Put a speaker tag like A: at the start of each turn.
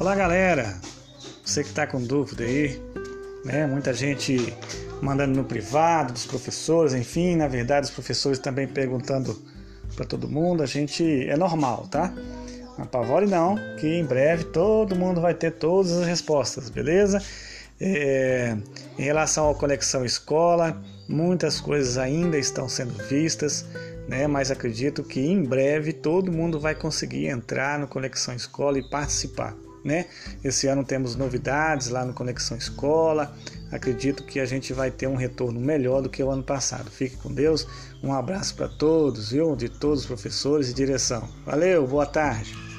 A: Olá, galera. Você que está com dúvida aí, né? Muita gente mandando no privado dos professores, enfim, na verdade os professores também perguntando para todo mundo. A gente é normal, tá? Não apavore não, que em breve todo mundo vai ter todas as respostas, beleza? É, em relação à conexão escola, muitas coisas ainda estão sendo vistas, né? Mas acredito que em breve todo mundo vai conseguir entrar no Conexão Escola e participar né? Esse ano temos novidades lá no Conexão Escola. Acredito que a gente vai ter um retorno melhor do que o ano passado. Fique com Deus. Um abraço para todos, viu? De todos os professores e direção. Valeu, boa tarde.